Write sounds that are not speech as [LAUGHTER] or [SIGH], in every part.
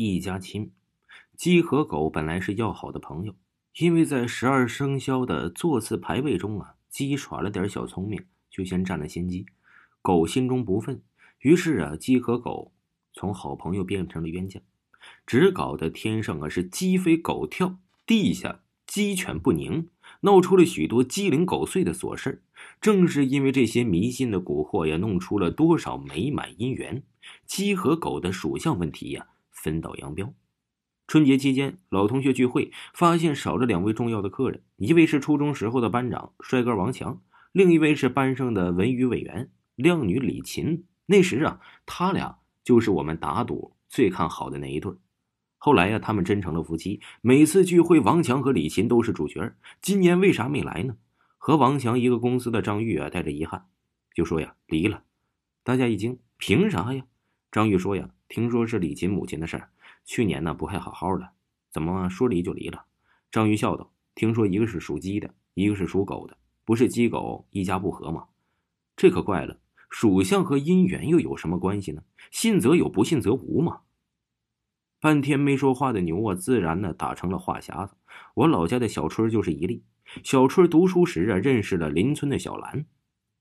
一家亲，鸡和狗本来是要好的朋友，因为在十二生肖的座次排位中啊，鸡耍了点小聪明，就先占了先机。狗心中不忿，于是啊，鸡和狗从好朋友变成了冤家，只搞得天上啊是鸡飞狗跳，地下鸡犬不宁，闹出了许多鸡零狗碎的琐事正是因为这些迷信的蛊惑呀，弄出了多少美满姻缘。鸡和狗的属相问题呀，分道扬镳。春节期间，老同学聚会，发现少了两位重要的客人，一位是初中时候的班长帅哥王强，另一位是班上的文娱委员靓女李琴。那时啊，他俩就是我们打赌最看好的那一对。后来呀，他们真成了夫妻。每次聚会，王强和李琴都是主角。今年为啥没来呢？和王强一个公司的张玉啊，带着遗憾，就说呀离了。大家一惊，凭啥呀？张玉说：“呀，听说是李琴母亲的事儿，去年呢不还好好的，怎么说离就离了？”张玉笑道：“听说一个是属鸡的，一个是属狗的，不是鸡狗一家不和吗？这可怪了，属相和姻缘又有什么关系呢？信则有，不信则无嘛。”半天没说话的牛啊，自然呢打成了话匣子。我老家的小春就是一例。小春读书时啊，认识了邻村的小兰。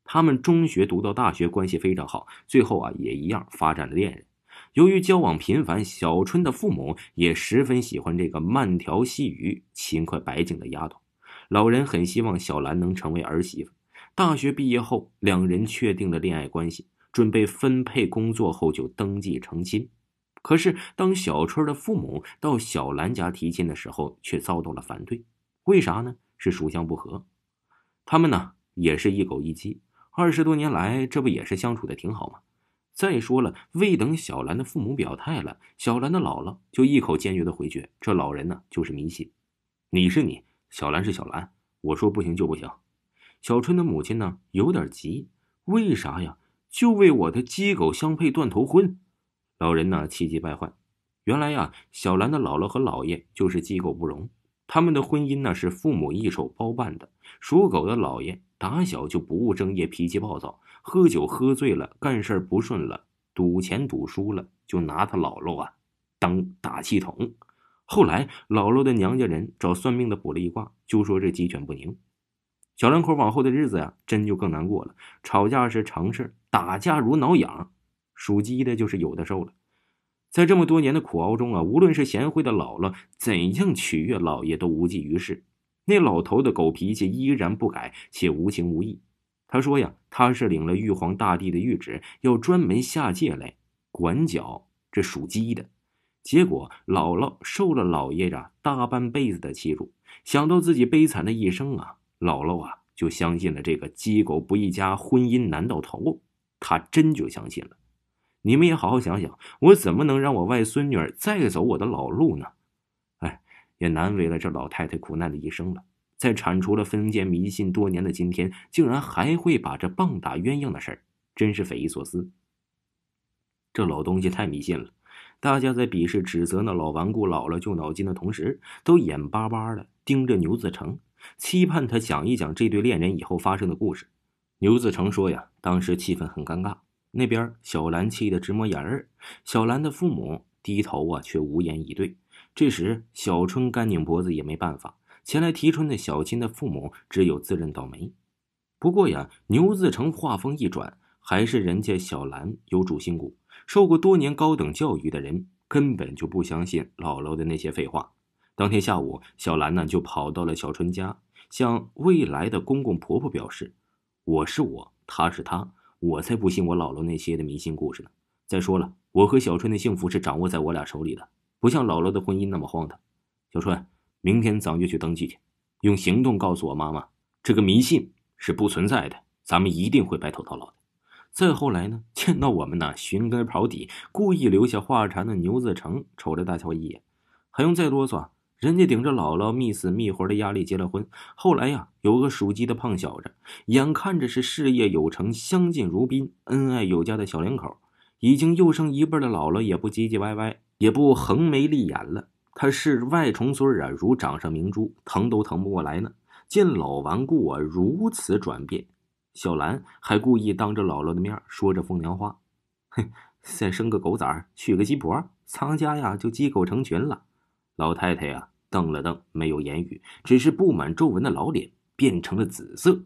他们中学读到大学，关系非常好，最后啊也一样发展了恋人。由于交往频繁，小春的父母也十分喜欢这个慢条细语、勤快白净的丫头。老人很希望小兰能成为儿媳妇。大学毕业后，两人确定了恋爱关系，准备分配工作后就登记成亲。可是，当小春的父母到小兰家提亲的时候，却遭到了反对。为啥呢？是属相不合。他们呢，也是一狗一鸡。二十多年来，这不也是相处的挺好吗？再说了，未等小兰的父母表态了，小兰的姥姥就一口坚决的回绝。这老人呢，就是迷信。你是你，小兰是小兰，我说不行就不行。小春的母亲呢，有点急，为啥呀？就为我的鸡狗相配断头婚。老人呢，气急败坏。原来呀，小兰的姥姥和姥爷就是鸡狗不容。他们的婚姻呢是父母一手包办的。属狗的老爷打小就不务正业，脾气暴躁，喝酒喝醉了，干事不顺了，赌钱赌输了，就拿他姥姥啊当打气筒。后来姥姥的娘家人找算命的卜了一卦，就说这鸡犬不宁。小两口往后的日子呀，真就更难过了。吵架是常事，打架如挠痒。属鸡的就是有的受了。在这么多年的苦熬中啊，无论是贤惠的姥姥怎样取悦老爷，都无济于事。那老头的狗脾气依然不改，且无情无义。他说呀，他是领了玉皇大帝的谕旨，要专门下界来管教这属鸡的。结果姥姥受了老爷啊大半辈子的欺辱，想到自己悲惨的一生啊，姥姥啊就相信了这个鸡狗不一家，婚姻难到头。他真就相信了。你们也好好想想，我怎么能让我外孙女儿再走我的老路呢？哎，也难为了这老太太苦难的一生了。在铲除了封建迷信多年的今天，竟然还会把这棒打鸳鸯的事儿，真是匪夷所思。这老东西太迷信了。大家在鄙视、指责那老顽固、老了就脑筋的同时，都眼巴巴的盯着牛自成，期盼他讲一讲这对恋人以后发生的故事。牛自成说呀，当时气氛很尴尬。那边小兰气得直抹眼儿，小兰的父母低头啊，却无言以对。这时小春干拧脖子也没办法，前来提春的小青的父母只有自认倒霉。不过呀，牛自成话锋一转，还是人家小兰有主心骨，受过多年高等教育的人根本就不相信姥姥的那些废话。当天下午，小兰呢就跑到了小春家，向未来的公公婆婆表示：“我是我，他是他。”我才不信我姥姥那些的迷信故事呢！再说了，我和小春的幸福是掌握在我俩手里的，不像姥姥的婚姻那么荒唐。小春，明天咱们就去登记去，用行动告诉我妈妈，这个迷信是不存在的，咱们一定会白头到老的。再后来呢，见到我们呢，寻根刨底，故意留下话茬的牛自成瞅了大乔一眼，还用再啰嗦？人家顶着姥姥觅死觅活的压力结了婚，后来呀，有个属鸡的胖小子，眼看着是事业有成、相敬如宾、恩爱有加的小两口，已经又生一辈的姥姥也不唧唧歪歪，也不横眉立眼了。他是外重孙啊，如掌上明珠，疼都疼不过来呢。见老顽固啊如此转变，小兰还故意当着姥姥的面说着风凉话：“ [LAUGHS] 哼，再生个狗崽儿娶个鸡婆，咱家呀就鸡狗成群了。”老太太呀，瞪了瞪，没有言语，只是布满皱纹的老脸变成了紫色。